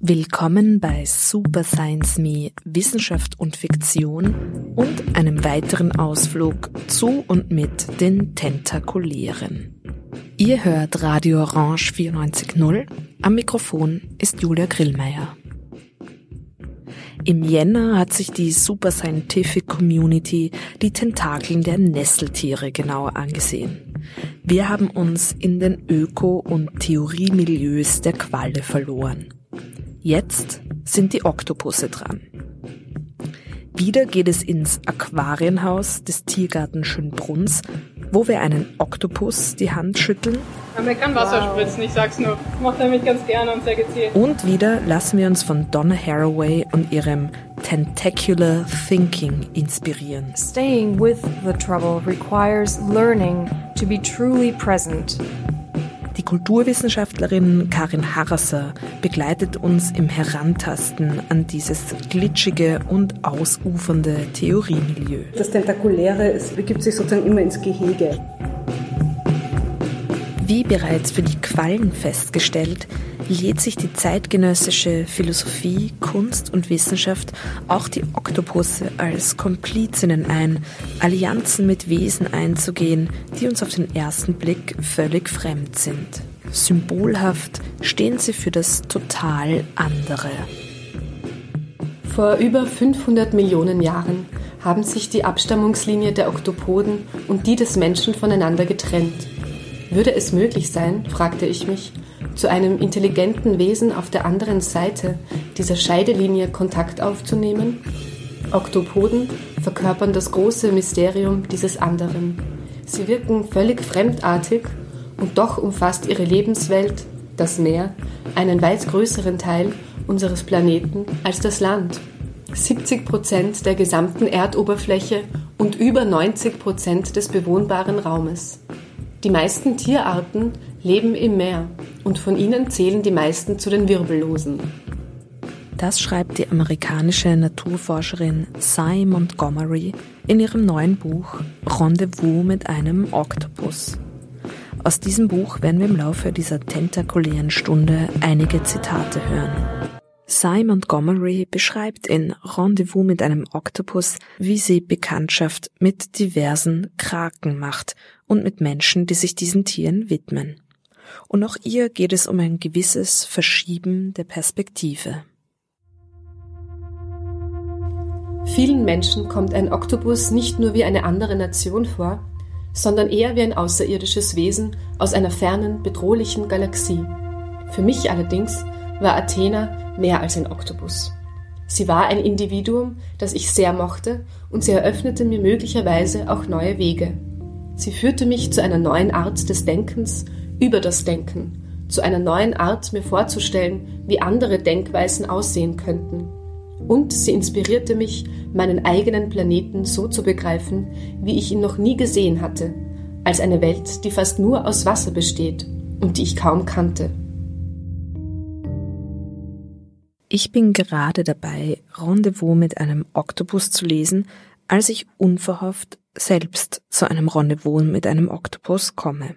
Willkommen bei Super Science Me Wissenschaft und Fiktion und einem weiteren Ausflug zu und mit den Tentakulären. Ihr hört Radio Orange 94.0. Am Mikrofon ist Julia Grillmeier. Im Jänner hat sich die Super Scientific Community die Tentakeln der Nesseltiere genauer angesehen. Wir haben uns in den Öko- und Theoriemilieus der Qualle verloren. Jetzt sind die Oktopusse dran. Wieder geht es ins Aquarienhaus des Tiergarten Schönbrunns, wo wir einen Oktopus die Hand schütteln. Man kann Wasser wow. spritzen, ich sag's nur. Ich mach damit ganz gerne und sehr gezielt. Und wieder lassen wir uns von Donna Haraway und ihrem Tentacular Thinking inspirieren. Staying with the trouble requires learning to be truly present die Kulturwissenschaftlerin Karin Harasser begleitet uns im Herantasten an dieses glitschige und ausufernde Theoriemilieu. Das Tentakuläre es begibt sich sozusagen immer ins Gehege. Wie bereits für die Quallen festgestellt, lädt sich die zeitgenössische Philosophie, Kunst und Wissenschaft auch die Oktopusse als Komplizinnen ein, Allianzen mit Wesen einzugehen, die uns auf den ersten Blick völlig fremd sind. Symbolhaft stehen sie für das total andere. Vor über 500 Millionen Jahren haben sich die Abstammungslinie der Oktopoden und die des Menschen voneinander getrennt. Würde es möglich sein, fragte ich mich, zu einem intelligenten Wesen auf der anderen Seite dieser Scheidelinie Kontakt aufzunehmen? Oktopoden verkörpern das große Mysterium dieses anderen. Sie wirken völlig fremdartig und doch umfasst ihre Lebenswelt, das Meer, einen weit größeren Teil unseres Planeten als das Land. 70 Prozent der gesamten Erdoberfläche und über 90 Prozent des bewohnbaren Raumes. Die meisten Tierarten leben im Meer und von ihnen zählen die meisten zu den Wirbellosen. Das schreibt die amerikanische Naturforscherin Cy Montgomery in ihrem neuen Buch Rendezvous mit einem Oktopus. Aus diesem Buch werden wir im Laufe dieser tentakulären Stunde einige Zitate hören. Cy Montgomery beschreibt in Rendezvous mit einem Oktopus, wie sie Bekanntschaft mit diversen Kraken macht und mit Menschen, die sich diesen Tieren widmen. Und auch ihr geht es um ein gewisses Verschieben der Perspektive. Vielen Menschen kommt ein Oktopus nicht nur wie eine andere Nation vor, sondern eher wie ein außerirdisches Wesen aus einer fernen, bedrohlichen Galaxie. Für mich allerdings war Athena mehr als ein Oktopus. Sie war ein Individuum, das ich sehr mochte, und sie eröffnete mir möglicherweise auch neue Wege. Sie führte mich zu einer neuen Art des Denkens über das Denken, zu einer neuen Art, mir vorzustellen, wie andere Denkweisen aussehen könnten. Und sie inspirierte mich, meinen eigenen Planeten so zu begreifen, wie ich ihn noch nie gesehen hatte, als eine Welt, die fast nur aus Wasser besteht und die ich kaum kannte. Ich bin gerade dabei, Rendezvous mit einem Oktopus zu lesen, als ich unverhofft selbst zu einem Rendezvous mit einem Oktopus komme.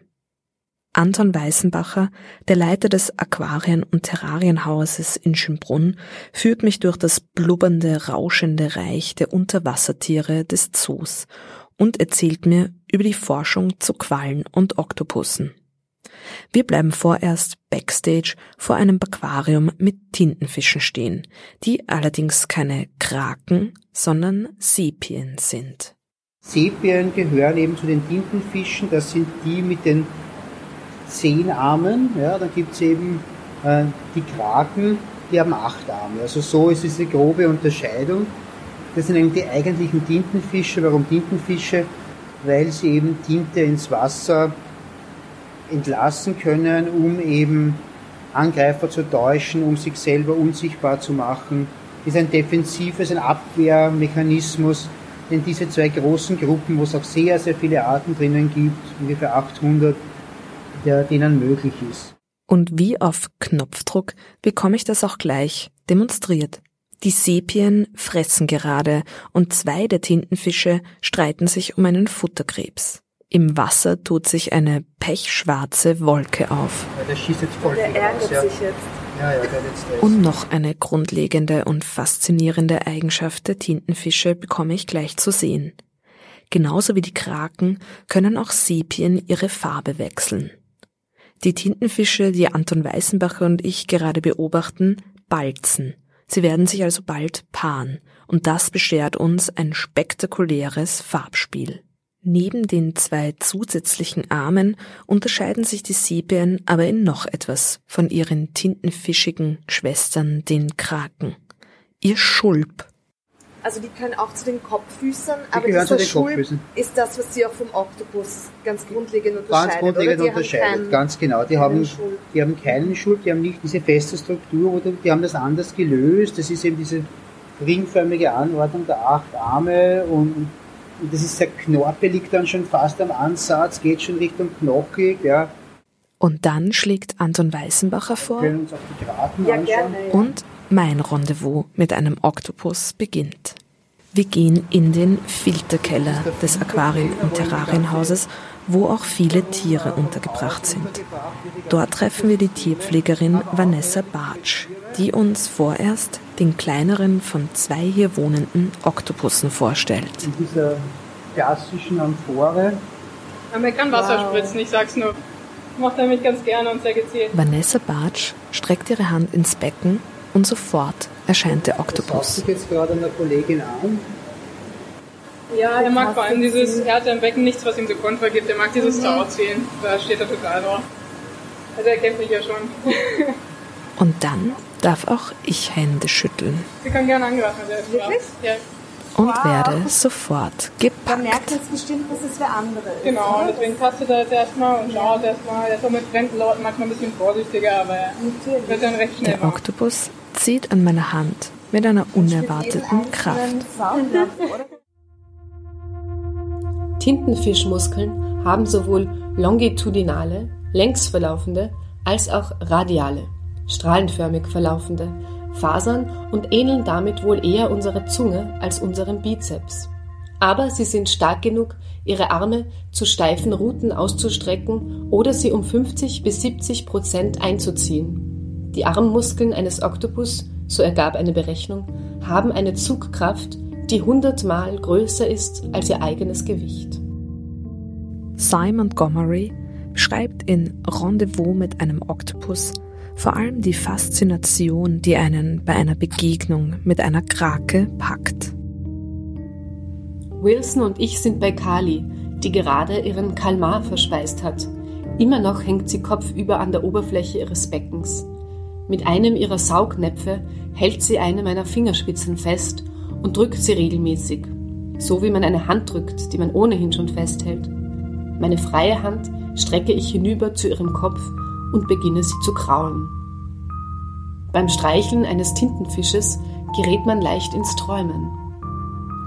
Anton Weißenbacher, der Leiter des Aquarien- und Terrarienhauses in Schönbrunn, führt mich durch das blubbernde, rauschende Reich der Unterwassertiere des Zoos und erzählt mir über die Forschung zu Quallen und Oktopussen. Wir bleiben vorerst backstage vor einem Aquarium mit Tintenfischen stehen, die allerdings keine Kraken, sondern Sepien sind. Sepien gehören eben zu den Tintenfischen, das sind die mit den zehn Armen, ja, dann gibt es eben äh, die Kraken, die haben acht Arme. Also so ist diese grobe Unterscheidung. Das sind eben die eigentlichen Tintenfische. Warum Tintenfische? Weil sie eben Tinte ins Wasser entlassen können, um eben Angreifer zu täuschen, um sich selber unsichtbar zu machen. Das ist ein defensives, ein Abwehrmechanismus, den diese zwei großen Gruppen, wo es auch sehr, sehr viele Arten drinnen gibt, ungefähr 800, der denen möglich ist. Und wie auf Knopfdruck bekomme ich das auch gleich demonstriert. Die Sepien fressen gerade und zwei der Tintenfische streiten sich um einen Futterkrebs. Im Wasser tut sich eine pechschwarze Wolke auf. Ja, der schießt jetzt voll Der viel ärgert raus, ja. sich jetzt. Ja, ja, der hat jetzt Stress. Und noch eine grundlegende und faszinierende Eigenschaft der Tintenfische bekomme ich gleich zu sehen. Genauso wie die Kraken können auch Sepien ihre Farbe wechseln. Die Tintenfische, die Anton Weißenbacher und ich gerade beobachten, balzen. Sie werden sich also bald paaren und das beschert uns ein spektakuläres Farbspiel. Neben den zwei zusätzlichen Armen unterscheiden sich die Sepien aber in noch etwas von ihren tintenfischigen Schwestern, den Kraken. Ihr Schulp. Also die können auch zu den Kopffüßern, aber gehören zu dieser den Schulp ist das, was sie auch vom Oktopus ganz grundlegend Ganz unterscheidet. grundlegend oder? Die unterscheidet, ganz genau. Die haben, Schulp. die haben keinen Schulp, die haben nicht diese feste Struktur, oder die haben das anders gelöst. Das ist eben diese ringförmige Anordnung der acht Arme und, und das ist sehr knorpelig dann schon fast am Ansatz, geht schon Richtung knochig, ja. Und dann schlägt Anton Weißenbacher Wir vor können uns auch die Graten Ja, anschauen. gerne. Ja. und mein Rendezvous mit einem Oktopus beginnt. Wir gehen in den Filterkeller des Aquarium- und Terrarienhauses, wo auch viele Tiere untergebracht sind. Dort treffen wir die Tierpflegerin Vanessa Bartsch, die uns vorerst den kleineren von zwei hier wohnenden Oktopussen vorstellt. In dieser klassischen Amphore. Aber er kann Wasser Wow. spritzen, ich sag's nur. Macht er mich ganz gerne und sehr gezielt. Vanessa Bartsch streckt ihre Hand ins Becken und sofort erscheint der Das Oktopus. sich jetzt gerade einer Kollegin an. Ja, er mag vor allem dieses, er hat im Becken nichts, was ihm so Kontra gibt. Er mag dieses Zauerziehen. Da steht er total drauf. Also er kennt mich ja schon. Und dann darf auch ich Hände schütteln Sie kann gerne angreifen, der ist Wirklich? Ja, und Wow. werde sofort Da merkt gepackt. jetzt bestimmt, dass es wer andere ist. genau. Oder? deswegen tastet er jetzt erstmal und schaut erstmal. Er ist auch mit fremden Leuten manchmal ein bisschen vorsichtiger, aber er wird dann recht schnell Der. Oktopus zieht an meiner Hand mit einer unerwarteten Kraft. Tintenfischmuskeln haben sowohl longitudinale, längs verlaufende, als auch radiale, strahlenförmig verlaufende Fasern und ähneln damit wohl eher unserer Zunge als unserem Bizeps. Aber sie sind stark genug, ihre Arme zu steifen Ruten auszustrecken oder sie um 50 bis 70 Prozent einzuziehen. Die Armmuskeln eines Oktopus, so ergab eine Berechnung, haben eine Zugkraft, die hundertmal größer ist als ihr eigenes Gewicht. Cy Montgomery beschreibt in Rendezvous mit einem Oktopus vor allem die Faszination, die einen bei einer Begegnung mit einer Krake packt. Wilson und ich sind bei Kali, die gerade ihren Kalmar verspeist hat. Immer noch hängt sie kopfüber an der Oberfläche ihres Beckens. Mit einem ihrer Saugnäpfe hält sie eine meiner Fingerspitzen fest und drückt sie regelmäßig, so wie man eine Hand drückt, die man ohnehin schon festhält. Meine freie Hand strecke ich hinüber zu ihrem Kopf und beginne sie zu kraulen. Beim Streicheln eines Tintenfisches gerät man leicht ins Träumen.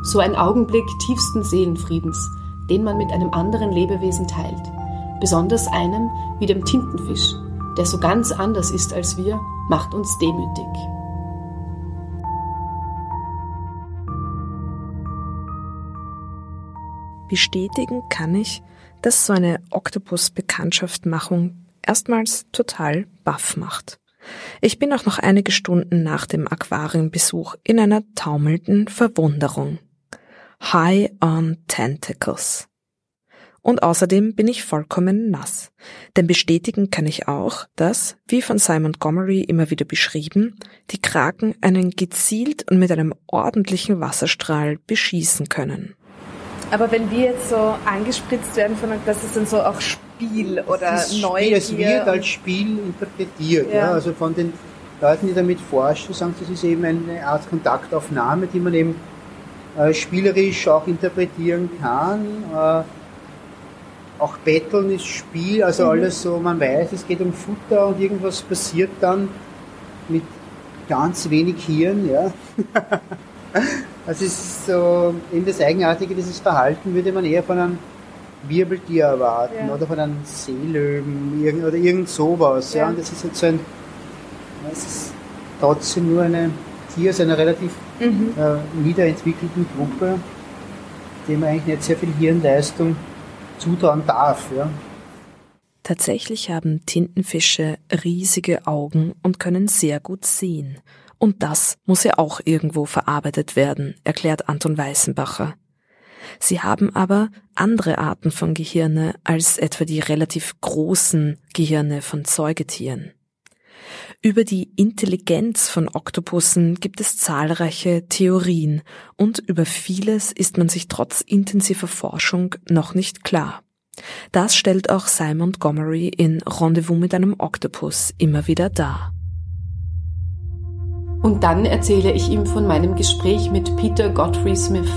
So ein Augenblick tiefsten Seelenfriedens, den man mit einem anderen Lebewesen teilt, besonders einem wie dem Tintenfisch, der so ganz anders ist als wir, macht uns demütig. Bestätigen kann ich, dass so eine Oktopus-Bekanntschaftmachung erstmals total baff macht. Ich bin auch noch einige Stunden nach dem Aquariumbesuch in einer taumelnden Verwunderung. High on Tentacles. Und außerdem bin ich vollkommen nass. Denn bestätigen kann ich auch, dass, wie von Simon Montgomery immer wieder beschrieben, die Kraken einen gezielt und mit einem ordentlichen Wasserstrahl beschießen können. Aber wenn wir jetzt so angespritzt werden, von, das ist dann so auch Spiel oder Das Spiel, Neugier. es wird als Spiel interpretiert. Ja. Ja. Also von den Leuten, die damit forschen, sagen, das ist eben eine Art Kontaktaufnahme, die man eben äh, spielerisch auch interpretieren kann. Äh, auch Betteln ist Spiel, also alles so, man weiß, es geht um Futter und irgendwas passiert dann mit ganz wenig Hirn, ja. also es ist so, eben das Eigenartige dieses Verhalten würde man eher von einem Wirbeltier erwarten Ja. oder von einem Seelöwen oder irgend sowas. Ja. Ja. Und das ist jetzt so ein, es ist trotzdem nur eine Tier, also einer relativ mhm. äh, niederentwickelten Gruppe, dem man eigentlich nicht sehr viel Hirnleistung zutrauen darf. Ja. Tatsächlich haben Tintenfische riesige Augen und können sehr gut sehen. Und das muss ja auch irgendwo verarbeitet werden, erklärt Anton Weißenbacher. Sie haben aber andere Arten von Gehirne als etwa die relativ großen Gehirne von Säugetieren. Über die Intelligenz von Oktopussen gibt es zahlreiche Theorien und über vieles ist man sich trotz intensiver Forschung noch nicht klar. Das stellt auch Simon Montgomery in Rendezvous mit einem Oktopus immer wieder dar. Und dann erzähle ich ihm von meinem Gespräch mit Peter Godfrey Smith,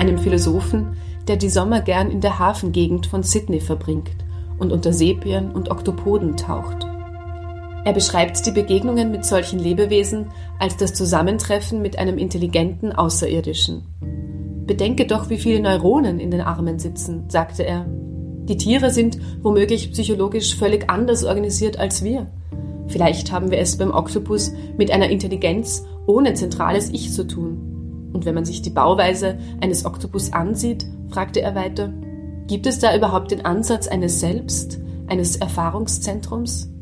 einem Philosophen, der die Sommer gern in der Hafengegend von Sydney verbringt und unter Sepien und Oktopoden taucht. Er beschreibt die Begegnungen mit solchen Lebewesen als das Zusammentreffen mit einem intelligenten Außerirdischen. Bedenke doch, wie viele Neuronen in den Armen sitzen, sagte er. Die Tiere sind womöglich psychologisch völlig anders organisiert als wir. Vielleicht haben wir es beim Oktopus mit einer Intelligenz ohne zentrales Ich zu tun. Und wenn man sich die Bauweise eines Oktopus ansieht, fragte er weiter, gibt es da überhaupt den Ansatz eines Selbst, eines Erfahrungszentrums?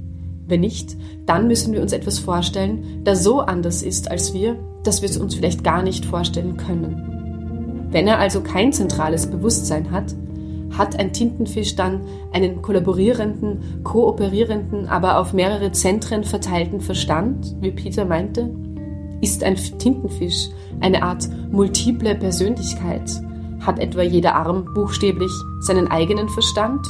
Wenn nicht, dann müssen wir uns etwas vorstellen, das so anders ist als wir, dass wir es uns vielleicht gar nicht vorstellen können. Wenn er also kein zentrales Bewusstsein hat, hat ein Tintenfisch dann einen kollaborierenden, kooperierenden, aber auf mehrere Zentren verteilten Verstand, wie Peter meinte? Ist ein Tintenfisch eine Art multiple Persönlichkeit? Hat etwa jeder Arm buchstäblich seinen eigenen Verstand?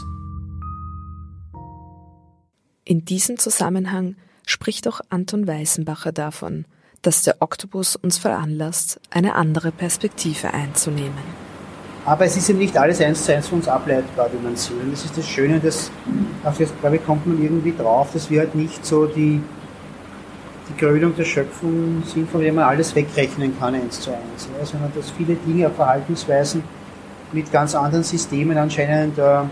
In diesem Zusammenhang spricht auch Anton Weißenbacher davon, dass der Oktopus uns veranlasst, eine andere Perspektive einzunehmen. Aber es ist eben nicht alles eins zu eins von uns ableitbar, wie man sieht. Und das ist das Schöne, dass auf glaube ich, kommt man irgendwie drauf, dass wir halt nicht so die, die Krönung der Schöpfung sind, von der man alles wegrechnen kann, eins zu eins. Ja, sondern dass viele Dinge, Verhaltensweisen mit ganz anderen Systemen anscheinend äh,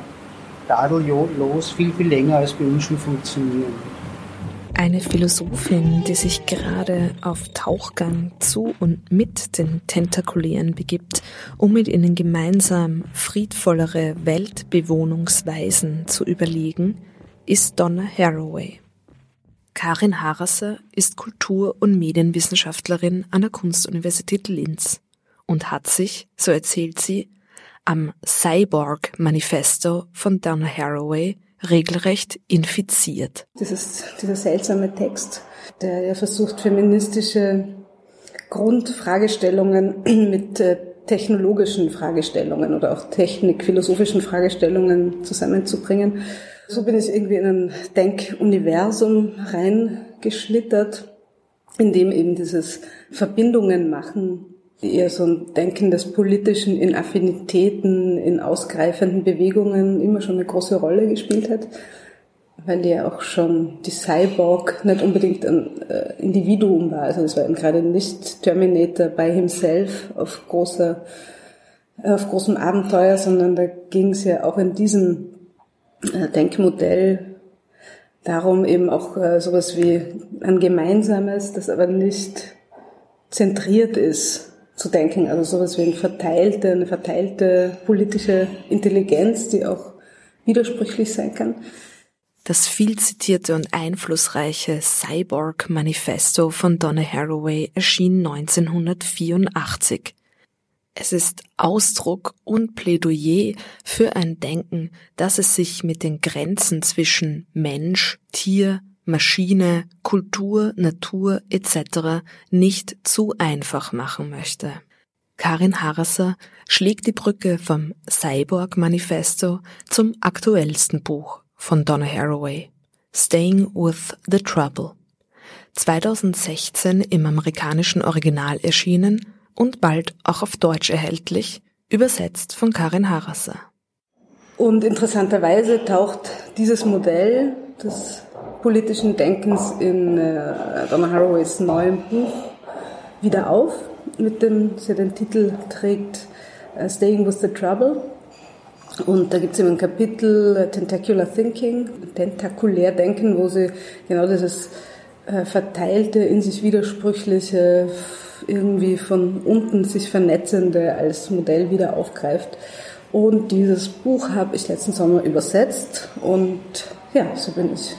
tadellos viel, viel länger als bei uns schon funktionieren. Eine Philosophin, die sich gerade auf Tauchgang zu und mit den Tentakulären begibt, um mit ihnen gemeinsam friedvollere Weltbewohnungsweisen zu überlegen, ist Donna Haraway. Karin Harasser ist Kultur- und Medienwissenschaftlerin an der Kunstuniversität Linz und hat sich, so erzählt sie, am Cyborg-Manifesto von Donna Haraway regelrecht infiziert. Ist dieser seltsame Text, der ja versucht, feministische Grundfragestellungen mit äh, technologischen Fragestellungen oder auch technikphilosophischen Fragestellungen zusammenzubringen. So bin ich irgendwie in ein Denkuniversum reingeschlittert, in dem eben dieses Verbindungen machen eher so ein Denken des Politischen in Affinitäten, in ausgreifenden Bewegungen immer schon eine große Rolle gespielt hat, weil ja auch schon die Cyborg nicht unbedingt ein äh, Individuum war. Also das war eben gerade nicht Terminator by himself auf großer, auf großem Abenteuer, sondern da ging es ja auch in diesem äh, Denkmodell darum eben auch äh, sowas wie ein gemeinsames, das aber nicht zentriert ist zu denken. Also sowas wie eine verteilte, eine verteilte politische Intelligenz, die auch widersprüchlich sein kann. Das viel zitierte und einflussreiche Cyborg Manifesto von Donna Haraway erschien 1984. Es ist Ausdruck und Plädoyer für ein Denken, dass es sich mit den Grenzen zwischen Mensch, Tier, Maschine, Kultur, Natur etc. nicht zu einfach machen möchte. Karin Harasser schlägt die Brücke vom Cyborg Manifesto zum aktuellsten Buch von Donna Haraway, Staying with the Trouble. 2016 im amerikanischen Original erschienen und bald auch auf Deutsch erhältlich, übersetzt von Karin Harasser. Und interessanterweise taucht dieses Modell, das politischen Denkens in äh, Donna Haraways neuem Buch wieder auf, mit dem sie den Titel trägt uh, Staying with the Trouble. Und da gibt es eben ein Kapitel uh, Tentacular Thinking, tentakulär Denken, wo sie genau dieses äh, verteilte, in sich widersprüchliche, irgendwie von unten sich vernetzende als Modell wieder aufgreift. Und dieses Buch habe ich letzten Sommer übersetzt und ja, so bin ich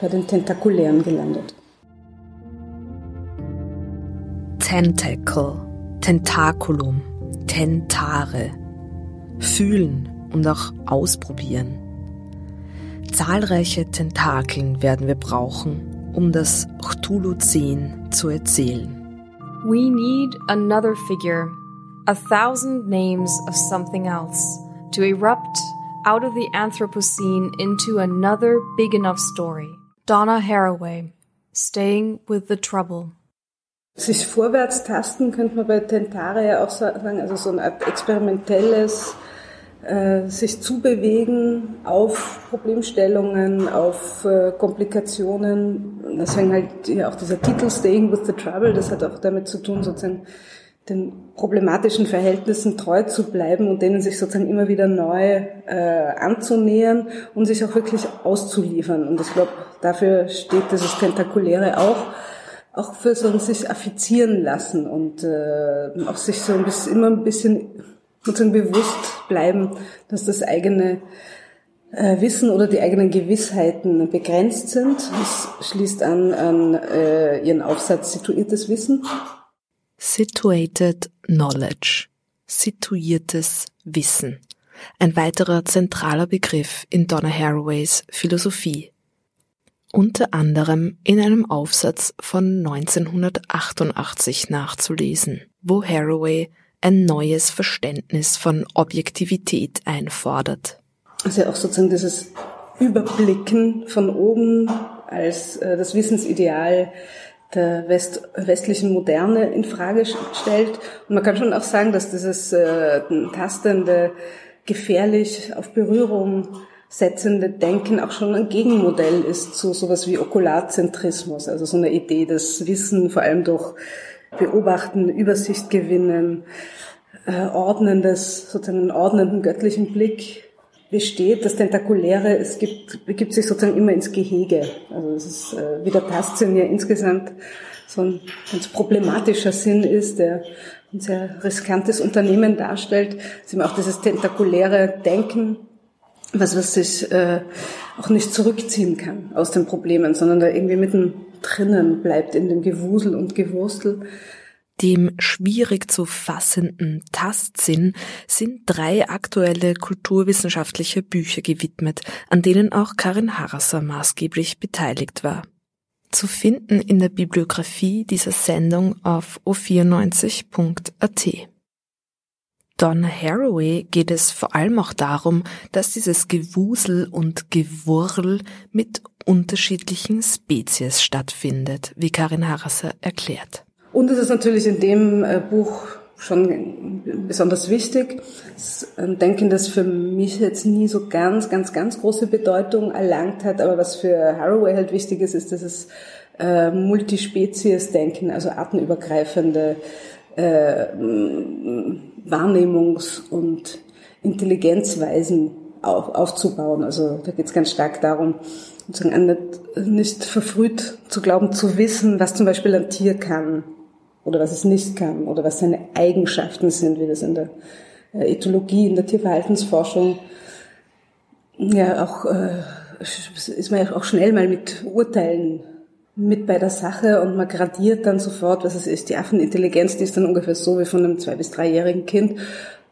bei den Tentakulären gelandet. Tentacle, Tentakulum, Tentare. Fühlen und auch ausprobieren. Zahlreiche Tentakeln werden wir brauchen, um das Cthulhu-10 zu erzählen. We need another figure, a thousand names of something else, to erupt out of the Anthropocene into another big enough story. Donna Haraway, Staying with the Trouble. Sich vorwärts tasten könnte man bei Tentare ja auch sagen, also so eine Art experimentelles äh, sich zubewegen auf Problemstellungen, auf äh, Komplikationen. Deswegen halt ja auch dieser Titel Staying with the Trouble, das hat auch damit zu tun, sozusagen den problematischen Verhältnissen treu zu bleiben und denen sich sozusagen immer wieder neu äh, anzunähern und sich auch wirklich auszuliefern. Und ich glaube, dafür steht dieses Tentakuläre auch, auch für so ein sich affizieren lassen und äh, auch sich so ein bisschen, immer ein bisschen sozusagen bewusst bleiben, dass das eigene äh, Wissen oder die eigenen Gewissheiten begrenzt sind. Das schließt an an äh, ihren Aufsatz Situiertes Wissen. Situated Knowledge. Situiertes Wissen. Ein weiterer zentraler Begriff in Donna Haraways Philosophie. Unter anderem in einem Aufsatz von 1988 nachzulesen, wo Haraway ein neues Verständnis von Objektivität einfordert. Also auch sozusagen dieses Überblicken von oben als äh, das Wissensideal der West, westlichen Moderne in Frage stellt. Und man kann schon auch sagen, dass dieses äh, tastende, gefährlich auf Berührung setzende Denken auch schon ein Gegenmodell ist zu sowas wie Okularzentrismus, also so eine Idee, dass Wissen vor allem durch Beobachten, Übersicht gewinnen, äh, ordnendes, sozusagen einen ordnenden göttlichen Blick besteht. Das Tentakuläre, es gibt, begibt sich sozusagen immer ins Gehege. Also es ist, äh, wie der Tastsinn ja insgesamt so ein ganz problematischer Sinn ist, der ein sehr riskantes Unternehmen darstellt, ist eben auch dieses tentakuläre Denken, was, was sich äh, auch nicht zurückziehen kann aus den Problemen, sondern da irgendwie mitten drinnen bleibt in dem Gewusel und Gewurstel. Dem schwierig zu fassenden Tastsinn sind drei aktuelle kulturwissenschaftliche Bücher gewidmet, an denen auch Karin Harasser maßgeblich beteiligt war. Zu finden in der Bibliografie dieser Sendung auf o94.at. Don Haraway geht es vor allem auch darum, dass dieses Gewusel und Gewurl mit unterschiedlichen Spezies stattfindet, wie Karin Harasser erklärt. Und es ist natürlich in dem äh, Buch schon besonders wichtig. Ein Denken, das für mich jetzt nie so ganz, ganz, ganz große Bedeutung erlangt hat, aber was für Haraway halt wichtig ist, ist, dass es äh, Multispezies-Denken, also artenübergreifende äh, Wahrnehmungs- und Intelligenzweisen auf, aufzubauen. Also da geht es ganz stark darum, sozusagen nicht, nicht verfrüht zu glauben, zu wissen, was zum Beispiel ein Tier kann oder was es nicht kann oder was seine Eigenschaften sind, wie das in der äh, Ethologie, in der Tierverhaltensforschung ja auch äh, ist man ja auch schnell mal mit Urteilen mit bei der Sache und man gradiert dann sofort, was es ist. Die Affenintelligenz, die ist dann ungefähr so wie von einem zwei- bis dreijährigen Kind.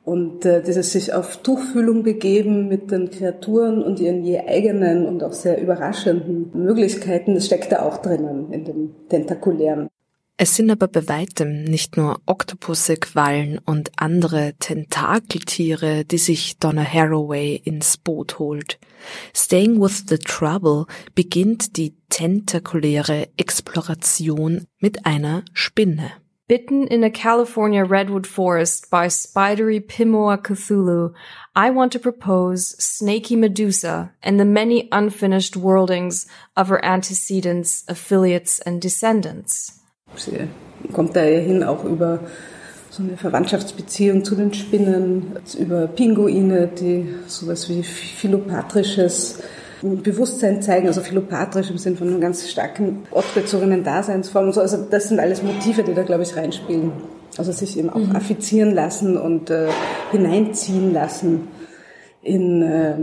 Und äh, dieses sich auf Tuchfühlung begeben mit den Kreaturen und ihren je eigenen und auch sehr überraschenden Möglichkeiten, das steckt da auch drinnen in dem Tentakulären. Es sind aber bei weitem nicht nur Oktopusse, Quallen und andere Tentakeltiere, die sich Donna Haraway ins Boot holt. Staying with the Trouble beginnt die tentakuläre Exploration mit einer Spinne. Bitten in a California redwood forest by spidery Pimoa Cthulhu, I want to propose Snaky Medusa and the many unfinished worldings of her antecedents, affiliates and descendants. Sie kommt dahin auch über so eine Verwandtschaftsbeziehung zu den Spinnen, über Pinguine, die sowas wie philopatrisches Bewusstsein zeigen, also philopatrisch im Sinn von einer ganz starken ortsbezogenen Daseinsform und so. Also das sind alles Motive, die da, glaube ich, reinspielen. Also sich eben auch mhm. affizieren lassen und äh, hineinziehen lassen in äh,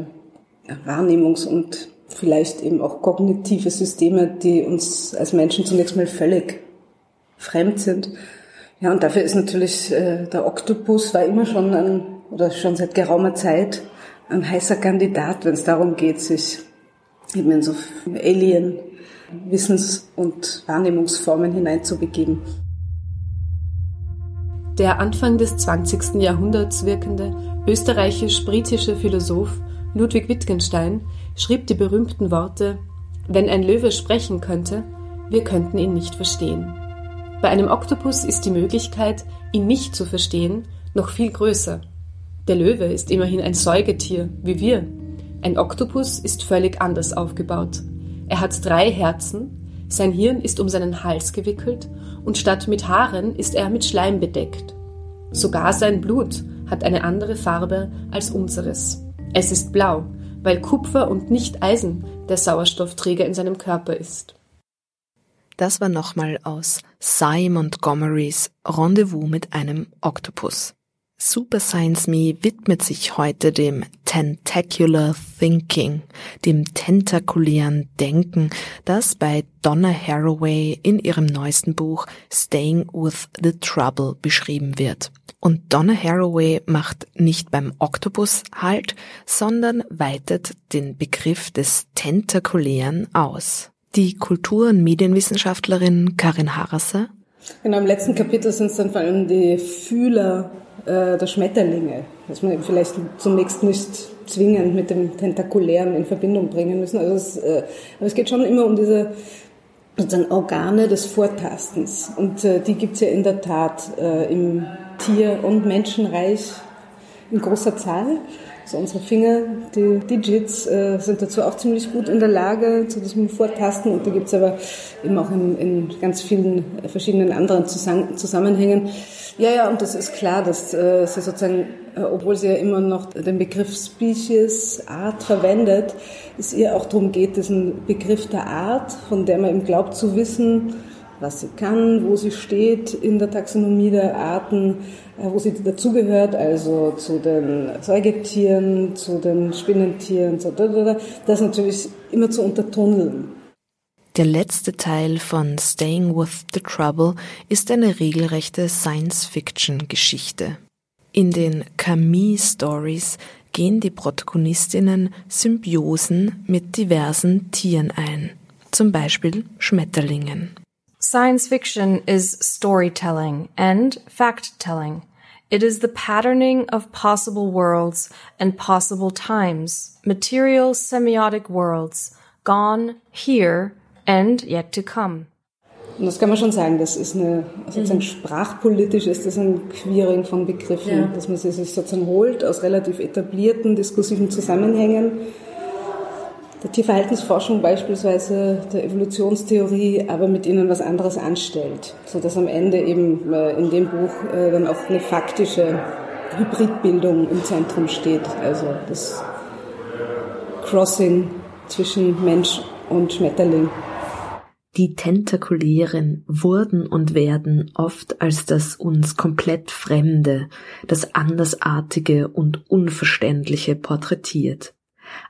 Wahrnehmungs- und vielleicht eben auch kognitive Systeme, die uns als Menschen zunächst mal völlig fremd sind. Ja, und dafür ist natürlich äh, der Oktopus war immer schon ein, oder schon seit geraumer Zeit ein heißer Kandidat, wenn es darum geht, sich eben in so Alien-Wissens- und Wahrnehmungsformen hineinzubegeben. Der Anfang des 20. Jahrhunderts wirkende österreichisch-britische Philosoph Ludwig Wittgenstein schrieb die berühmten Worte Wenn ein Löwe sprechen könnte, wir könnten ihn nicht verstehen. Bei einem Oktopus ist die Möglichkeit, ihn nicht zu verstehen, noch viel größer. Der Löwe ist immerhin ein Säugetier, wie wir. Ein Oktopus ist völlig anders aufgebaut. Er hat drei Herzen, sein Hirn ist um seinen Hals gewickelt und statt mit Haaren ist er mit Schleim bedeckt. Sogar sein Blut hat eine andere Farbe als unseres. Es ist blau, weil Kupfer und nicht Eisen der Sauerstoffträger in seinem Körper ist. Das war nochmal aus Cy Montgomerys Rendezvous mit einem Oktopus. Super Science Me widmet sich heute dem Tentacular Thinking, dem tentakulären Denken, das bei Donna Haraway in ihrem neuesten Buch Staying with the Trouble beschrieben wird. Und Donna Haraway macht nicht beim Oktopus Halt, sondern weitet den Begriff des Tentakulären aus. Die Kultur- und Medienwissenschaftlerin Karin Harasser Genau, im letzten Kapitel sind es dann vor allem die Fühler äh, der Schmetterlinge, dass man vielleicht zunächst nicht zwingend mit dem Tentakulären in Verbindung bringen müssen. Also es, äh, aber es geht schon immer um diese sozusagen Organe des Vortastens. Und äh, die gibt's ja in der Tat äh, im Tier- und Menschenreich in großer Zahl. Also unsere Finger, die Digits, äh, sind dazu auch ziemlich gut in der Lage, zu diesem Vortasten. Und die gibt's aber eben auch in, in ganz vielen verschiedenen anderen Zusammenhängen. Ja, ja, und das ist klar, dass äh, sie sozusagen, äh, obwohl sie ja immer noch den Begriff Species, Art verwendet, es ihr auch darum geht, diesen Begriff der Art, von der man eben glaubt zu wissen, was sie kann, wo sie steht in der Taxonomie der Arten, äh, wo sie dazugehört, also zu den Säugetieren, zu den Spinnentieren, so, das natürlich immer zu untertunneln. Der letzte Teil von Staying with the Trouble ist eine regelrechte Science-Fiction-Geschichte. In den Camus-Stories gehen die Protagonistinnen Symbiosen mit diversen Tieren ein, zum Beispiel Schmetterlingen. Science fiction is storytelling and fact-telling. It is the patterning of possible worlds and possible times, material semiotic worlds, gone, here, and yet to come. Und das kann man schon sagen, das ist eine, sozusagen mhm. sprachpolitisch ist das ein Queering von Begriffen, ja. dass man sie sich sozusagen holt aus relativ etablierten diskursiven Zusammenhängen. Der Tierverhaltensforschung beispielsweise, der Evolutionstheorie, aber mit ihnen was anderes anstellt, so dass am Ende eben äh, in dem Buch äh, dann auch eine faktische Hybridbildung im Zentrum steht, also das Crossing zwischen Mensch und Schmetterling. Die Tentakulären wurden und werden oft als das uns komplett Fremde, das Andersartige und Unverständliche porträtiert.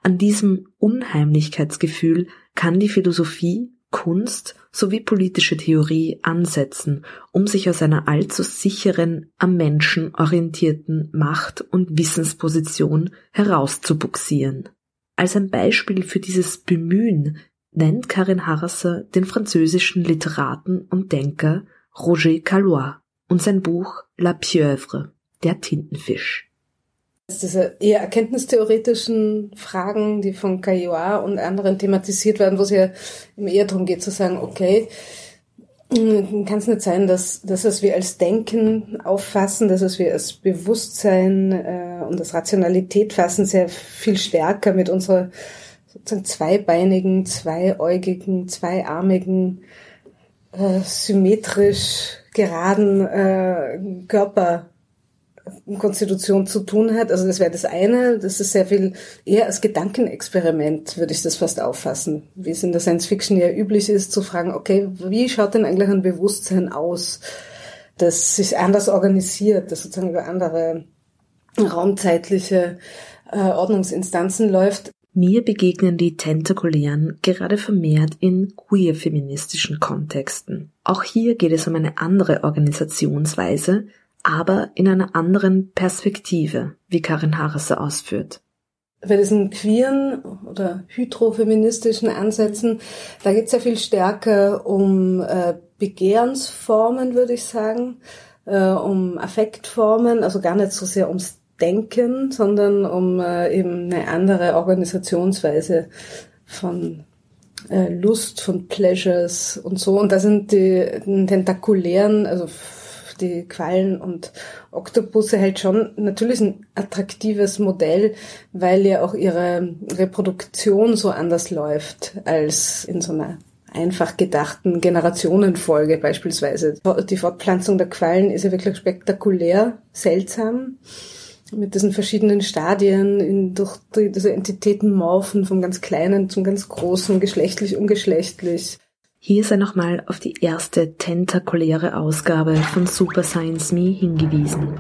An diesem Unheimlichkeitsgefühl kann die Philosophie, Kunst sowie politische Theorie ansetzen, um sich aus einer allzu sicheren, am Menschen orientierten Macht- und Wissensposition herauszubuxieren. Als ein Beispiel für dieses Bemühen nennt Karin Harasser den französischen Literaten und Denker Roger Calois und sein Buch La Pieuvre, der Tintenfisch. Diese eher erkenntnistheoretischen Fragen, die von Caillois und anderen thematisiert werden, wo es ja eher darum geht zu sagen, okay, kann es nicht sein, dass, dass es wir als Denken auffassen, dass es wir als Bewusstsein äh, und als Rationalität fassen, sehr viel stärker mit unserer sozusagen zweibeinigen, zweiäugigen, zweiarmigen, äh, symmetrisch geraden äh, Körper Konstitution zu tun hat. Also das wäre das eine. Das ist sehr viel eher als Gedankenexperiment, würde ich das fast auffassen. Wie es in der Science Fiction ja üblich ist, zu fragen, okay, wie schaut denn eigentlich ein Bewusstsein aus, das sich anders organisiert, das sozusagen über andere raumzeitliche äh, Ordnungsinstanzen läuft. Mir begegnen die Tentakulären gerade vermehrt in queer-feministischen Kontexten. Auch hier geht es um eine andere Organisationsweise, aber in einer anderen Perspektive, wie Karin Harrese ausführt. Bei diesen queeren oder hydrofeministischen Ansätzen, da geht es ja viel stärker um äh, Begehrensformen, würde ich sagen, äh, um Affektformen, also gar nicht so sehr ums Denken, sondern um äh, eben eine andere Organisationsweise von äh, Lust, von Pleasures und so. Und da sind die tentakulären, also die Quallen und Oktopusse halt schon natürlich ein attraktives Modell, weil ja auch ihre Reproduktion so anders läuft als in so einer einfach gedachten Generationenfolge beispielsweise. Die Fortpflanzung der Quallen ist ja wirklich spektakulär, seltsam mit diesen verschiedenen Stadien in, durch die, diese Entitäten morphen vom ganz Kleinen zum ganz Großen, geschlechtlich, ungeschlechtlich. Hier sei nochmal auf die erste tentakuläre Ausgabe von Super Science Me hingewiesen.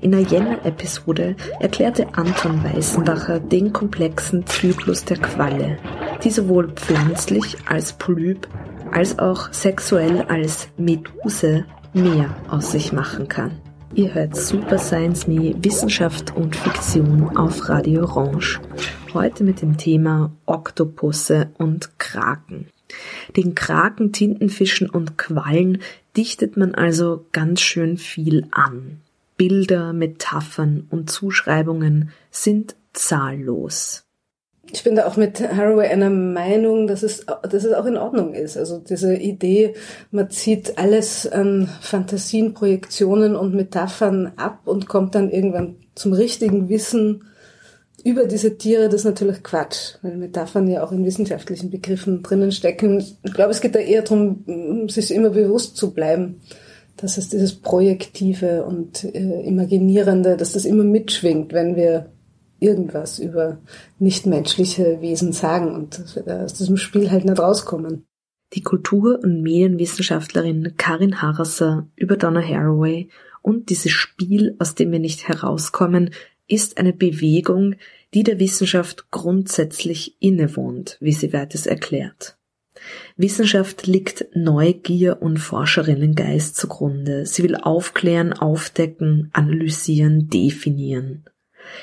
In der Jänner-Episode erklärte Anton Weißenbacher den komplexen Zyklus der Qualle, die sowohl pflanzlich als Polyp als auch sexuell als Meduse mehr aus sich machen kann. Ihr hört Super Science Me Wissenschaft und Fiktion auf Radio Orange. Heute mit dem Thema Oktopusse und Kraken. Den Kraken, Tintenfischen und Quallen dichtet man also ganz schön viel an. Bilder, Metaphern und Zuschreibungen sind zahllos ich bin da auch mit Haraway einer Meinung, dass es, dass es auch in Ordnung ist. Also diese Idee, man zieht alles an Fantasien, Projektionen und Metaphern ab und kommt dann irgendwann zum richtigen Wissen über diese Tiere, das ist natürlich Quatsch, weil Metaphern ja auch in wissenschaftlichen Begriffen drinnen stecken. Ich glaube, es geht da eher darum, sich immer bewusst zu bleiben, dass es dieses Projektive und äh, Imaginierende, dass das immer mitschwingt, wenn wir irgendwas über nichtmenschliche Wesen sagen und dass wir aus diesem Spiel halt nicht rauskommen. Die Kultur- und Medienwissenschaftlerin Karin Harasser über Donna Haraway und dieses Spiel, aus dem wir nicht herauskommen, ist eine Bewegung, die der Wissenschaft grundsätzlich innewohnt, wie sie weiters erklärt. Wissenschaft liegt Neugier und Forscherinnengeist zugrunde. Sie will aufklären, aufdecken, analysieren, definieren.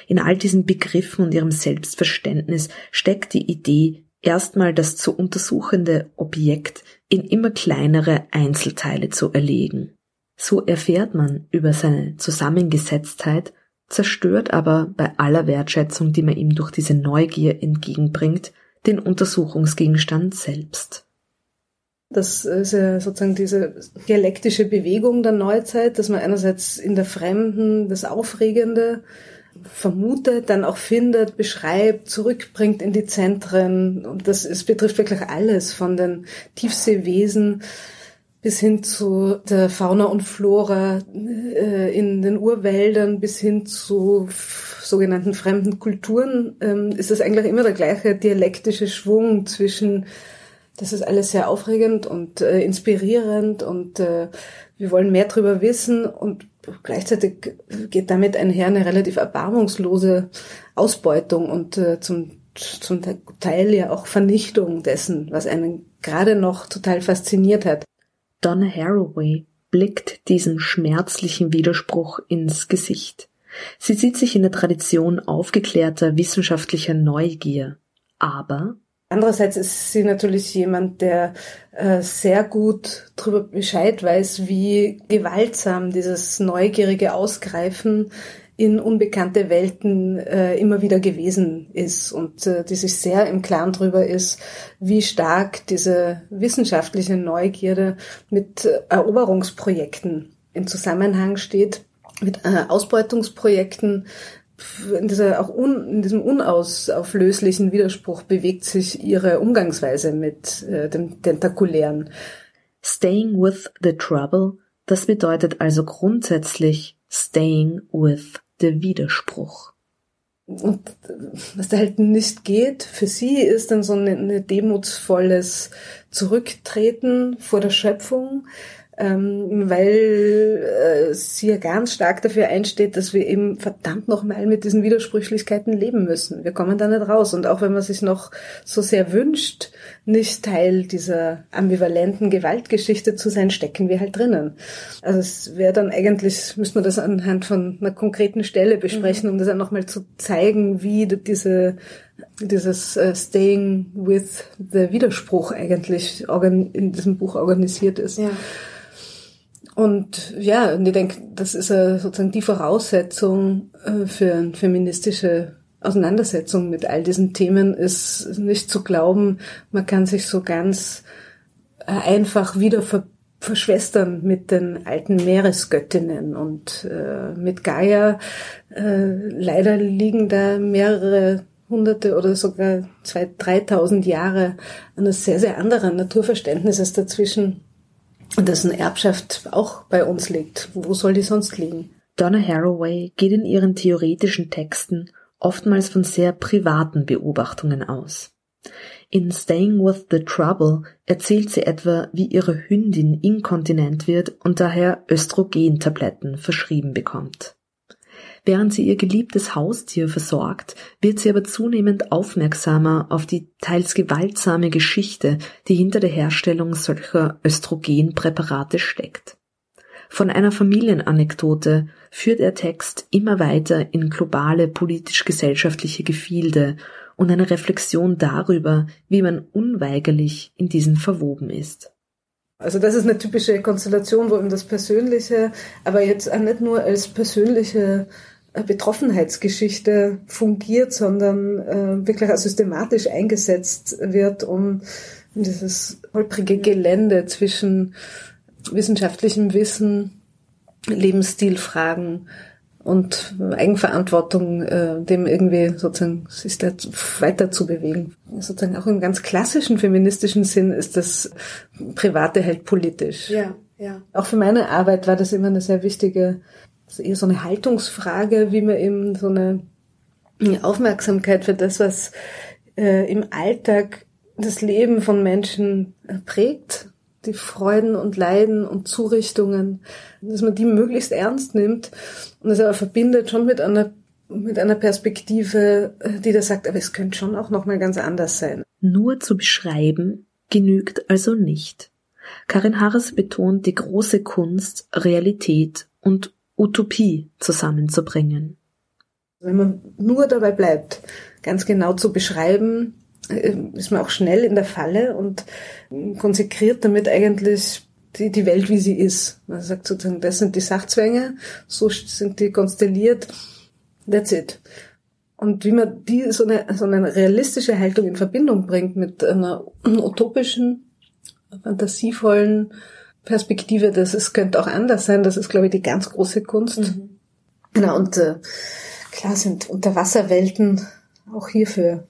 In all diesen Begriffen und ihrem Selbstverständnis steckt die Idee, erstmal das zu untersuchende Objekt in immer kleinere Einzelteile zu erlegen. So erfährt man über seine Zusammengesetztheit, zerstört aber bei aller Wertschätzung, die man ihm durch diese Neugier entgegenbringt, den Untersuchungsgegenstand selbst. Das ist ja sozusagen diese dialektische Bewegung der Neuzeit, dass man einerseits in der Fremden das Aufregende vermutet, dann auch findet, beschreibt, zurückbringt in die Zentren. Und das es betrifft wirklich alles, von den Tiefseewesen bis hin zu der Fauna und Flora äh, in den Urwäldern, bis hin zu sogenannten fremden Kulturen, ähm, ist es eigentlich immer der gleiche dialektische Schwung zwischen das ist alles sehr aufregend und äh, inspirierend und äh, wir wollen mehr darüber wissen und gleichzeitig geht damit einher eine relativ erbarmungslose Ausbeutung und zum, zum Teil ja auch Vernichtung dessen, was einen gerade noch total fasziniert hat. Donna Haraway blickt diesen schmerzlichen Widerspruch ins Gesicht. Sie sieht sich in der Tradition aufgeklärter wissenschaftlicher Neugier, aber Andererseits ist sie natürlich jemand, der äh, sehr gut darüber Bescheid weiß, wie gewaltsam dieses neugierige Ausgreifen in unbekannte Welten äh, immer wieder gewesen ist und äh, die sich sehr im Klaren darüber ist, wie stark diese wissenschaftliche Neugierde mit Eroberungsprojekten im Zusammenhang steht, mit äh, Ausbeutungsprojekten, in, dieser, auch un, in diesem unauslöslichen Widerspruch bewegt sich ihre Umgangsweise mit äh, dem Tentakulären. Staying with the trouble, das bedeutet also grundsätzlich Staying with the Widerspruch. Und was da halt nicht geht für sie, ist dann so ein, ein demutsvolles Zurücktreten vor der Schöpfung, ähm, weil äh, sie ja ganz stark dafür einsteht, dass wir eben verdammt nochmal mit diesen Widersprüchlichkeiten leben müssen. Wir kommen da nicht raus. Und auch wenn man sich noch so sehr wünscht, nicht Teil dieser ambivalenten Gewaltgeschichte zu sein, stecken wir halt drinnen. Also es wäre dann eigentlich, müsste man das anhand von einer konkreten Stelle besprechen, mhm. um das dann nochmal zu zeigen, wie diese dieses uh, Staying with the Widerspruch eigentlich in diesem Buch organisiert ist. Ja. Und ja, und ich denke, das ist ja sozusagen die Voraussetzung äh, für eine feministische Auseinandersetzung mit all diesen Themen, ist nicht zu glauben, man kann sich so ganz äh, einfach wieder ver verschwestern mit den alten Meeresgöttinnen und äh, mit Gaia. Äh, leider liegen da mehrere hunderte oder sogar zwei, dreitausend Jahre eines sehr, sehr anderen Naturverständnisses dazwischen dessen Erbschaft auch bei uns liegt. Wo soll die sonst liegen? Donna Haraway geht in ihren theoretischen Texten oftmals von sehr privaten Beobachtungen aus. In Staying with the Trouble erzählt sie etwa, wie ihre Hündin inkontinent wird und daher Östrogentabletten verschrieben bekommt. Während sie ihr geliebtes Haustier versorgt, wird sie aber zunehmend aufmerksamer auf die teils gewaltsame Geschichte, die hinter der Herstellung solcher Östrogenpräparate steckt. Von einer Familienanekdote führt er Text immer weiter in globale politisch-gesellschaftliche Gefilde und eine Reflexion darüber, wie man unweigerlich in diesen verwoben ist. Also das ist eine typische Konstellation, wo eben das Persönliche, aber jetzt auch nicht nur als persönliche Betroffenheitsgeschichte fungiert, sondern äh, wirklich auch systematisch eingesetzt wird, um dieses holprige Gelände zwischen wissenschaftlichem Wissen, Lebensstilfragen und Eigenverantwortung, äh, dem irgendwie sozusagen sich da weiter zu bewegen. Sozusagen auch im ganz klassischen feministischen Sinn ist das Private halt politisch. Ja, ja. Auch für meine Arbeit war das immer eine sehr wichtige ist eher so eine Haltungsfrage, wie man eben so eine Aufmerksamkeit für das, was äh, im Alltag das Leben von Menschen prägt, die Freuden und Leiden und Zurichtungen, dass man die möglichst ernst nimmt und das aber verbindet schon mit einer mit einer Perspektive, äh, die da sagt, aber es könnte schon auch noch mal ganz anders sein. Nur zu beschreiben genügt also nicht. Karin Harris betont die große Kunst, Realität und Utopie zusammenzubringen. Wenn man nur dabei bleibt, ganz genau zu beschreiben, äh, ist man auch schnell in der Falle und konsekriert damit eigentlich die, die Welt, wie sie ist. Man sagt sozusagen, das sind die Sachzwänge, so sind die konstelliert, that's it. Und wie man die so eine, so eine realistische Haltung in Verbindung bringt mit einer utopischen, fantasievollen Perspektive, dass es könnte auch anders sein, das ist, glaube ich, die ganz große Kunst. Mhm. Genau, und äh, klar sind Unterwasserwelten auch hierfür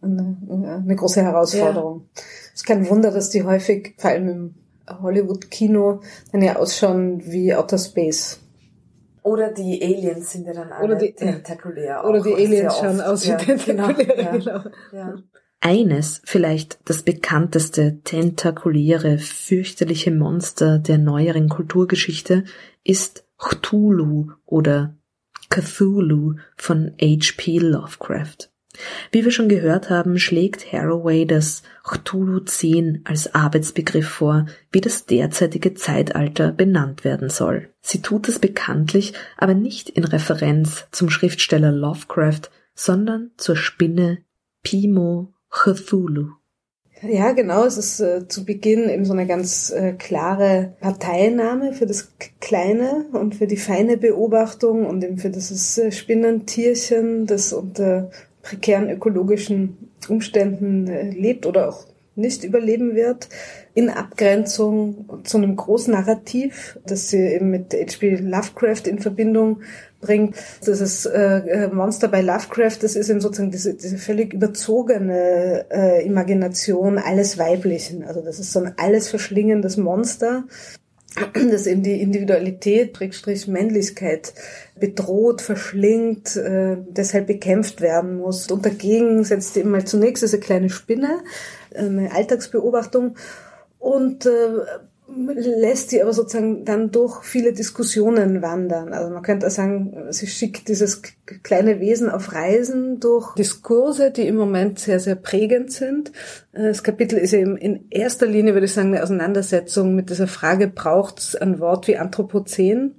eine, eine große Herausforderung. Es ist kein Wunder, dass die häufig, vor allem im Hollywood-Kino, dann ja ausschauen wie Outer Space. Oder die Aliens sind ja dann alle oder die, tentakulär. Oder die Aliens schauen aus wie ja, tentakulär, genau. genau. Eines, vielleicht das bekannteste, tentakuläre, fürchterliche Monster der neueren Kulturgeschichte ist Cthulhu oder Cthulhu von H.P. Lovecraft. Wie wir schon gehört haben, schlägt Haraway das Cthulhu 10 als Arbeitsbegriff vor, wie das derzeitige Zeitalter benannt werden soll. Sie tut es bekanntlich, aber nicht in Referenz zum Schriftsteller Lovecraft, sondern zur Spinne Pimo Cthulhu. Ja, genau. Es ist äh, zu Beginn eben so eine ganz äh, klare Parteinahme für das Kleine und für die feine Beobachtung und eben für dieses äh, Spinnentierchen, das unter prekären ökologischen Umständen äh, lebt oder auch nicht überleben wird, in Abgrenzung zu einem großen Narrativ, das sie eben mit H.P. Lovecraft in Verbindung bringt. Das ist äh, äh, Monster bei Lovecraft, das ist eben sozusagen diese, diese völlig überzogene äh, Imagination alles Weiblichen. Also das ist so ein alles verschlingendes Monster, dass eben die Individualität, Schrägstrich Männlichkeit bedroht, verschlingt, äh, deshalb bekämpft werden muss. Und dagegen setzt eben mal zunächst diese kleine Spinne, eine Alltagsbeobachtung, und äh, lässt sie aber sozusagen dann durch viele Diskussionen wandern. Also man könnte auch sagen, sie schickt dieses kleine Wesen auf Reisen durch Diskurse, die im Moment sehr, sehr prägend sind. Das Kapitel ist eben in erster Linie, würde ich sagen, eine Auseinandersetzung mit dieser Frage, braucht es ein Wort wie Anthropozän?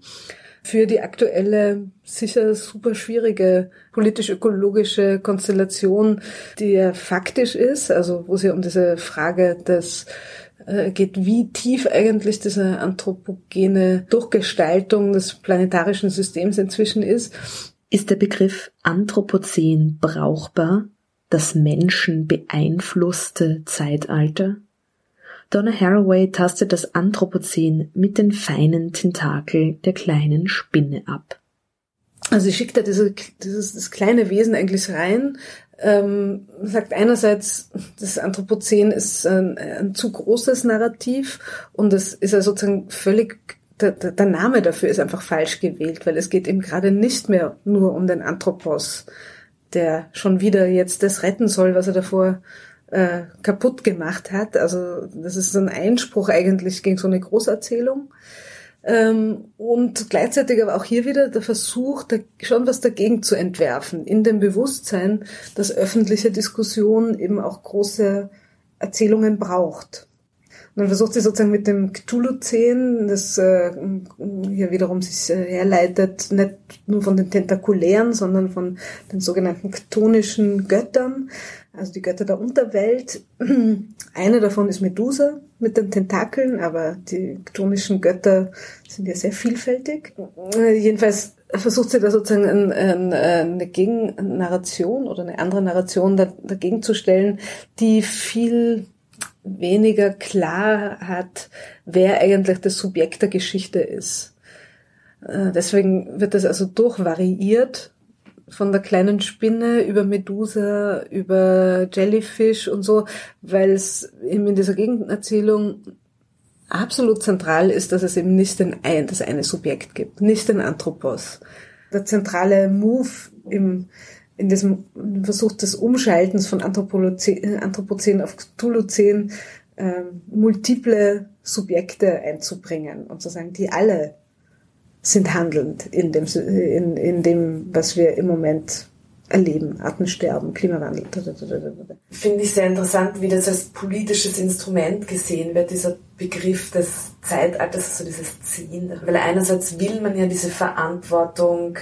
für die aktuelle, sicher super schwierige politisch-ökologische Konstellation, die ja faktisch ist, also wo es ja um diese Frage des äh, geht, wie tief eigentlich diese anthropogene Durchgestaltung des planetarischen Systems inzwischen ist. Ist der Begriff Anthropozän brauchbar? Das Menschen beeinflusste Zeitalter? Donna Haraway tastet das Anthropozän mit den feinen Tentakel der kleinen Spinne ab. Also sie schickt da diese, dieses das kleine Wesen eigentlich rein, ähm, sagt einerseits, das Anthropozän ist ein, ein zu großes Narrativ und es ist ja sozusagen völlig der, der, Name dafür ist einfach falsch gewählt, weil es geht eben gerade nicht mehr nur um den Anthropos, der schon wieder jetzt das retten soll, was er davor äh, kaputt gemacht hat. Also das ist ein Einspruch eigentlich gegen so eine Großerzählung. Ähm, und gleichzeitig aber auch hier wieder der Versuch, schon was dagegen zu entwerfen, in dem Bewusstsein, dass öffentliche Diskussion eben auch große Erzählungen braucht. Und dann versucht sie sozusagen mit dem Cthulhu-Zehn, das äh, hier wiederum sich herleitet, nicht nur von den Tentakulären, sondern von den sogenannten chtonischen Göttern, also die Götter der Unterwelt. Eine davon ist Medusa mit den Tentakeln, aber die chtonischen Götter sind ja sehr vielfältig. Äh, jedenfalls versucht sie da sozusagen ein, ein, eine Gegennarration oder eine andere Narration dagegen zu stellen, die viel weniger klar hat, wer eigentlich das Subjekt der Geschichte ist. Äh, deswegen wird das also durchvariiert von der kleinen Spinne über Medusa, über Jellyfish und so, weil es eben in dieser Gegenerzählung absolut zentral ist, dass es eben nicht den ein, das eine Subjekt gibt, nicht den Anthropos. Der zentrale Move im, in diesem Versuch des Umschaltens von Anthropozän, Anthropozän auf Cthulhuzän äh, multiple Subjekte einzubringen und zu sagen, die alle sind handelnd in dem, in, in dem, was wir im Moment erleben. Artensterben, Klimawandel. Finde ich sehr interessant, wie das als politisches Instrument gesehen wird, dieser Begriff des Zeitalters, also dieses Ziehen. Weil einerseits will man ja diese Verantwortung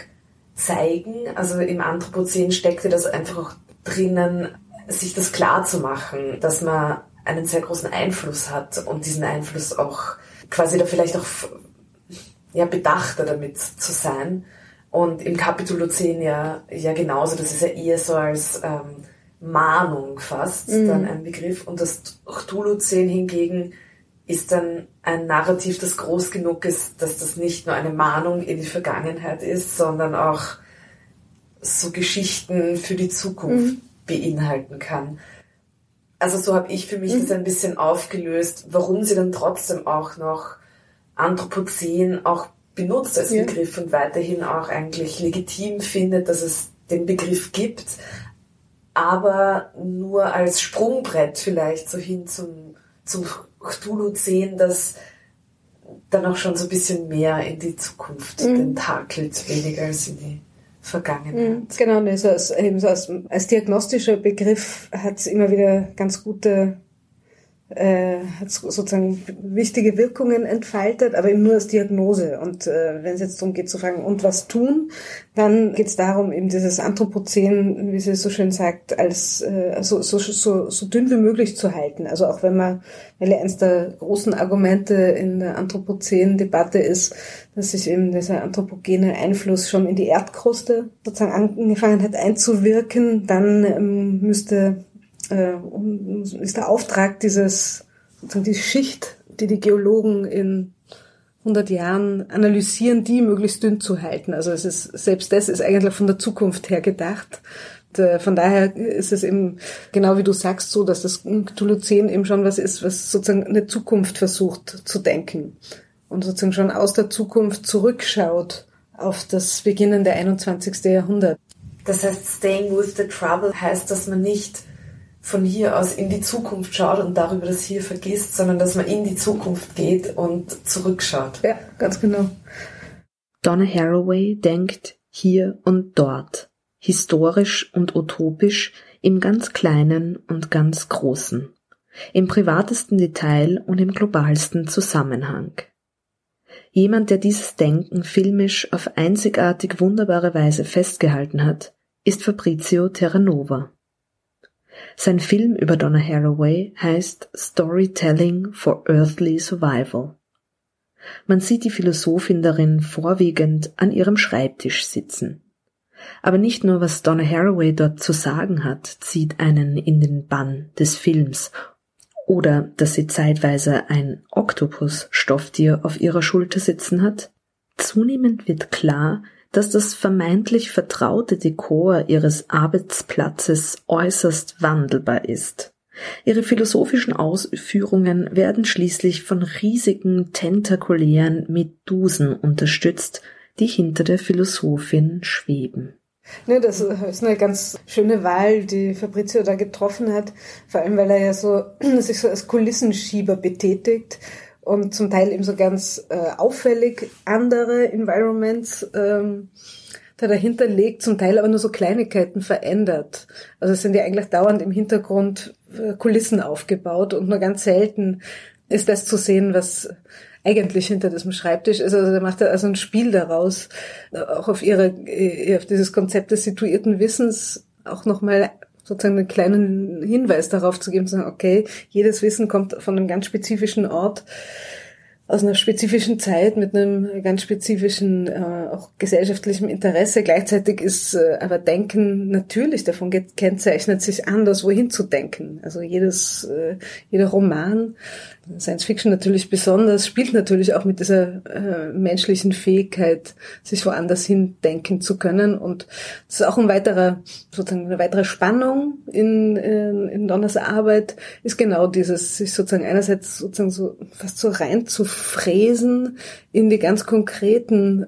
zeigen, also im Anthropozän steckte das einfach auch drinnen, sich das klar zu machen, dass man einen sehr großen Einfluss hat und diesen Einfluss auch quasi da vielleicht auch ja, bedachter damit zu sein. Und im Kapitulozän ja, ja genauso, das ist ja eher so als ähm, Mahnung fast mhm. dann ein Begriff. Und das Cthulhu-Zehn hingegen ist dann ein Narrativ, das groß genug ist, dass das nicht nur eine Mahnung in die Vergangenheit ist, sondern auch so Geschichten für die Zukunft mhm. beinhalten kann. Also so habe ich für mich mhm. das ein bisschen aufgelöst, warum sie dann trotzdem auch noch Anthropozän auch benutzt als ja. Begriff und weiterhin auch eigentlich legitim findet, dass es den Begriff gibt, aber nur als Sprungbrett vielleicht so hin zum, zum Cthulhu-Zehn, das dann auch schon so ein bisschen mehr in die Zukunft mhm. tentakelt, weniger als in die Vergangenheit. Mhm, genau, also als, als, als diagnostischer Begriff hat es immer wieder ganz gute äh, hat sozusagen wichtige Wirkungen entfaltet, aber eben nur als Diagnose. Und äh, wenn es jetzt darum geht zu fragen, und was tun, dann geht es darum, eben dieses Anthropozän, wie sie so schön sagt, als äh, so, so, so, so dünn wie möglich zu halten. Also auch wenn man, weil ja eines der großen Argumente in der Anthropozän-Debatte ist, dass sich eben dieser anthropogene Einfluss schon in die Erdkruste sozusagen angefangen hat einzuwirken, dann ähm, müsste äh, ist der Auftrag dieses, die Schicht, die die Geologen in 100 Jahren analysieren, die möglichst dünn zu halten. Also es ist, selbst das ist eigentlich von der Zukunft her gedacht. Von daher ist es eben, genau wie du sagst, so, dass das Cthulhu eben schon was ist, was sozusagen eine Zukunft versucht zu denken. und sozusagen schon aus der Zukunft zurückschaut auf das beginnende 21. Jahrhundert. Das heißt, staying with the trouble heißt, dass man nicht von hier aus in die Zukunft schaut und darüber das hier vergisst, sondern dass man in die Zukunft geht und zurückschaut. Ja, ganz genau. Donna Haraway denkt hier und dort, historisch und utopisch, im ganz kleinen und ganz großen, im privatesten Detail und im globalsten Zusammenhang. Jemand, der dieses Denken filmisch auf einzigartig wunderbare Weise festgehalten hat, ist Fabrizio Terranova. Sein Film über Donna Haraway heißt Storytelling for Earthly Survival. Man sieht die Philosophin darin vorwiegend an ihrem Schreibtisch sitzen. Aber nicht nur was Donna Haraway dort zu sagen hat, zieht einen in den Bann des Films oder dass sie zeitweise ein Oktopus-Stofftier auf ihrer Schulter sitzen hat. Zunehmend wird klar, dass das vermeintlich vertraute Dekor ihres Arbeitsplatzes äußerst wandelbar ist. Ihre philosophischen Ausführungen werden schließlich von riesigen tentakulären Medusen unterstützt, die hinter der Philosophin schweben. Ne, das ist eine ganz schöne Wahl, die Fabrizio da getroffen hat, vor allem weil er ja so sich so als Kulissenschieber betätigt und zum Teil eben so ganz äh, auffällig andere Environments ähm, da dahinter legt, zum Teil aber nur so Kleinigkeiten verändert. Also es sind ja eigentlich dauernd im Hintergrund äh, Kulissen aufgebaut und nur ganz selten ist das zu sehen, was eigentlich hinter diesem Schreibtisch ist. Also da macht er also ein Spiel daraus, äh, auch auf ihre, äh, auf dieses Konzept des situierten Wissens auch nochmal sozusagen einen kleinen Hinweis darauf zu geben, zu sagen, okay, jedes Wissen kommt von einem ganz spezifischen Ort aus einer spezifischen Zeit mit einem ganz spezifischen äh, auch gesellschaftlichem Interesse. Gleichzeitig ist äh, aber Denken natürlich davon gekennzeichnet, sich anders wohin zu denken. Also jedes, äh, jeder Roman Science Fiction natürlich besonders, spielt natürlich auch mit dieser äh, menschlichen Fähigkeit, sich woanders hin denken zu können. Und das ist auch ein weiterer, sozusagen eine weitere Spannung in, in, in Donners Arbeit, ist genau dieses, sich sozusagen einerseits sozusagen so fast so rein zu fräsen in die ganz konkreten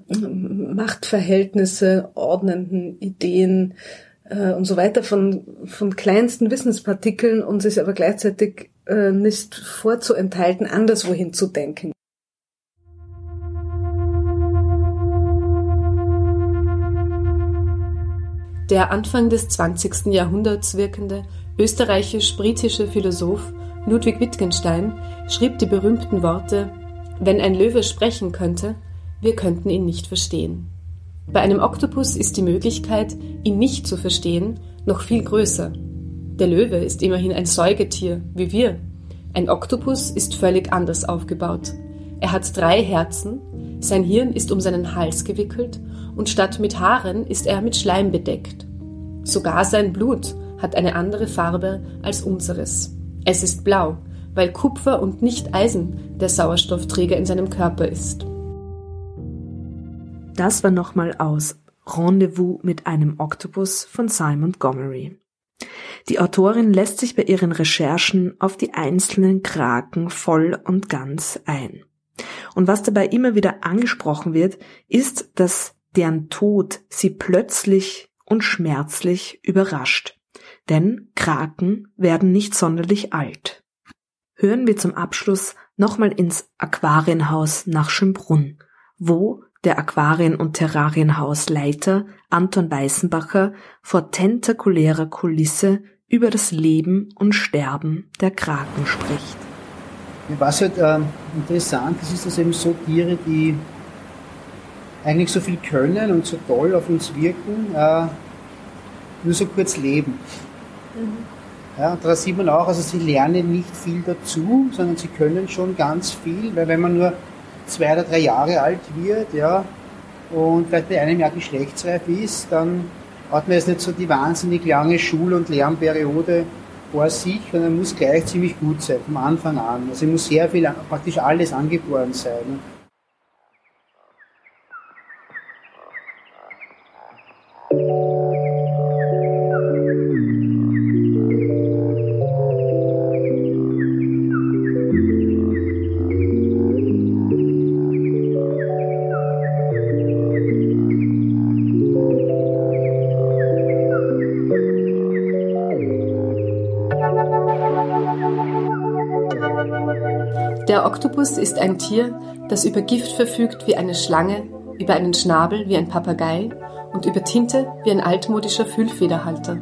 Machtverhältnisse, ordnenden Ideen, äh, und so weiter von, von kleinsten Wissenspartikeln und sich aber gleichzeitig äh, nicht vorzuenthalten, anderswohin zu denken. Der Anfang des 20. Jahrhunderts wirkende österreichisch-britische Philosoph Ludwig Wittgenstein schrieb die berühmten Worte Wenn ein Löwe sprechen könnte, wir könnten ihn nicht verstehen. Bei einem Oktopus ist die Möglichkeit, ihn nicht zu verstehen, noch viel größer. Der Löwe ist immerhin ein Säugetier, wie wir. Ein Oktopus ist völlig anders aufgebaut. Er hat drei Herzen, sein Hirn ist um seinen Hals gewickelt und statt mit Haaren ist er mit Schleim bedeckt. Sogar sein Blut hat eine andere Farbe als unseres. Es ist blau, weil Kupfer und nicht Eisen der Sauerstoffträger in seinem Körper ist. Das war nochmal aus Rendezvous mit einem Oktopus von Simon Montgomery. Die Autorin lässt sich bei ihren Recherchen auf die einzelnen Kraken voll und ganz ein. Und was dabei immer wieder angesprochen wird, ist, dass deren Tod sie plötzlich und schmerzlich überrascht. Denn Kraken werden nicht sonderlich alt. Hören wir zum Abschluss nochmal ins Aquarienhaus nach Schönbrunn, wo der Aquarien- und Terrarienhausleiter Anton Weißenbacher vor tentakulärer Kulisse über das Leben und Sterben der Kraken spricht. Was halt äh, interessant ist, ist, dass eben so Tiere, die eigentlich so viel können und so toll auf uns wirken, äh, nur so kurz leben. Mhm. Ja, da sieht man auch, also sie lernen nicht viel dazu, sondern sie können schon ganz viel, weil wenn man nur zwei oder drei Jahre alt wird, ja, und vielleicht bei einem Jahr geschlechtsreif ist, dann hat man jetzt nicht so die wahnsinnig lange Schul- und Lernperiode vor sich, sondern muss gleich ziemlich gut sein, vom Anfang an. Also muss sehr viel, praktisch alles angeboren sein. Der Oktopus ist ein Tier, das über Gift verfügt wie eine Schlange, über einen Schnabel wie ein Papagei und über Tinte wie ein altmodischer Füllfederhalter.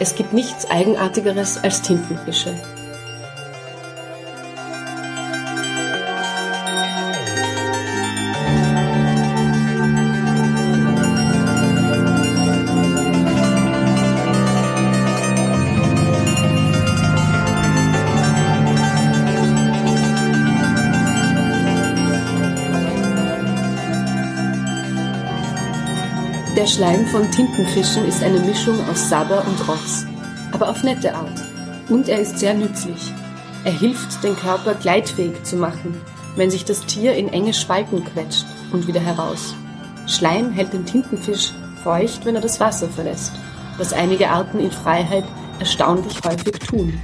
Es gibt nichts Eigenartigeres als Tintenfische. Der Schleim von Tintenfischen ist eine Mischung aus Sabber und Rotz, aber auf nette Art. Und er ist sehr nützlich. Er hilft, den Körper gleitfähig zu machen, wenn sich das Tier in enge Spalten quetscht und wieder heraus. Schleim hält den Tintenfisch feucht, wenn er das Wasser verlässt, was einige Arten in Freiheit erstaunlich häufig tun.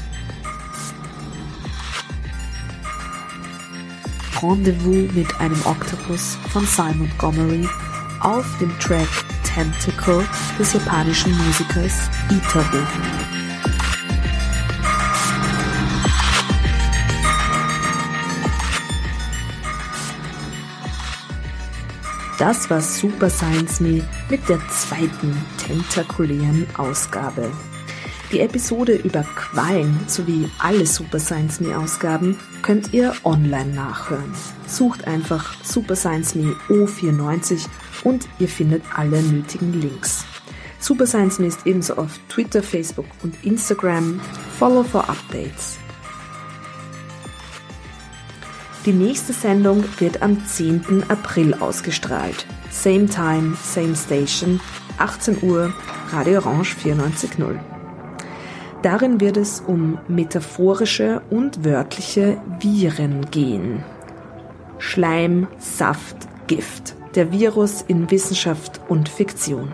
Rendezvous mit einem Oktopus von Simon Gomery auf dem Track Tentacle des japanischen Musikers Itaru. Das war Super Science Me mit der zweiten tentakulären Ausgabe. Die Episode über Quallen sowie alle Super Science Me Ausgaben könnt ihr online nachhören. Sucht einfach Super Science Me O94 und ihr findet alle nötigen Links. Super Science Me ist ebenso auf Twitter, Facebook und Instagram. Follow for Updates. Die nächste Sendung wird am 10. April ausgestrahlt. Same Time, Same Station, 18 Uhr, Radio Orange 94.0. Darin wird es um metaphorische und wörtliche Viren gehen. Schleim, Saft, Gift. Der Virus in Wissenschaft und Fiktion.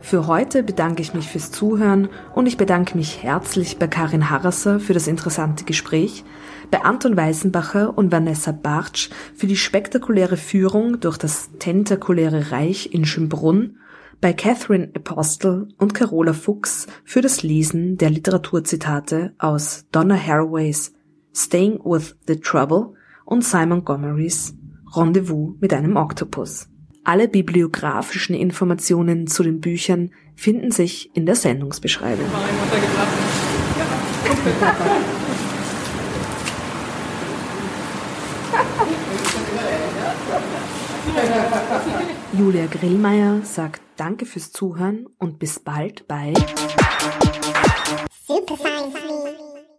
Für heute bedanke ich mich fürs Zuhören und ich bedanke mich herzlich bei Karin Harrasser für das interessante Gespräch, bei Anton Weißenbacher und Vanessa Bartsch für die spektakuläre Führung durch das tentakuläre Reich in Schönbrunn, bei Catherine Apostle und Carola Fuchs für das Lesen der Literaturzitate aus Donna Haraways Staying with the Trouble und Simon Gomerys Rendezvous mit einem Oktopus. Alle bibliografischen Informationen zu den Büchern finden sich in der Sendungsbeschreibung. Julia Grillmeier sagt Danke fürs Zuhören und bis bald bei Super Supersize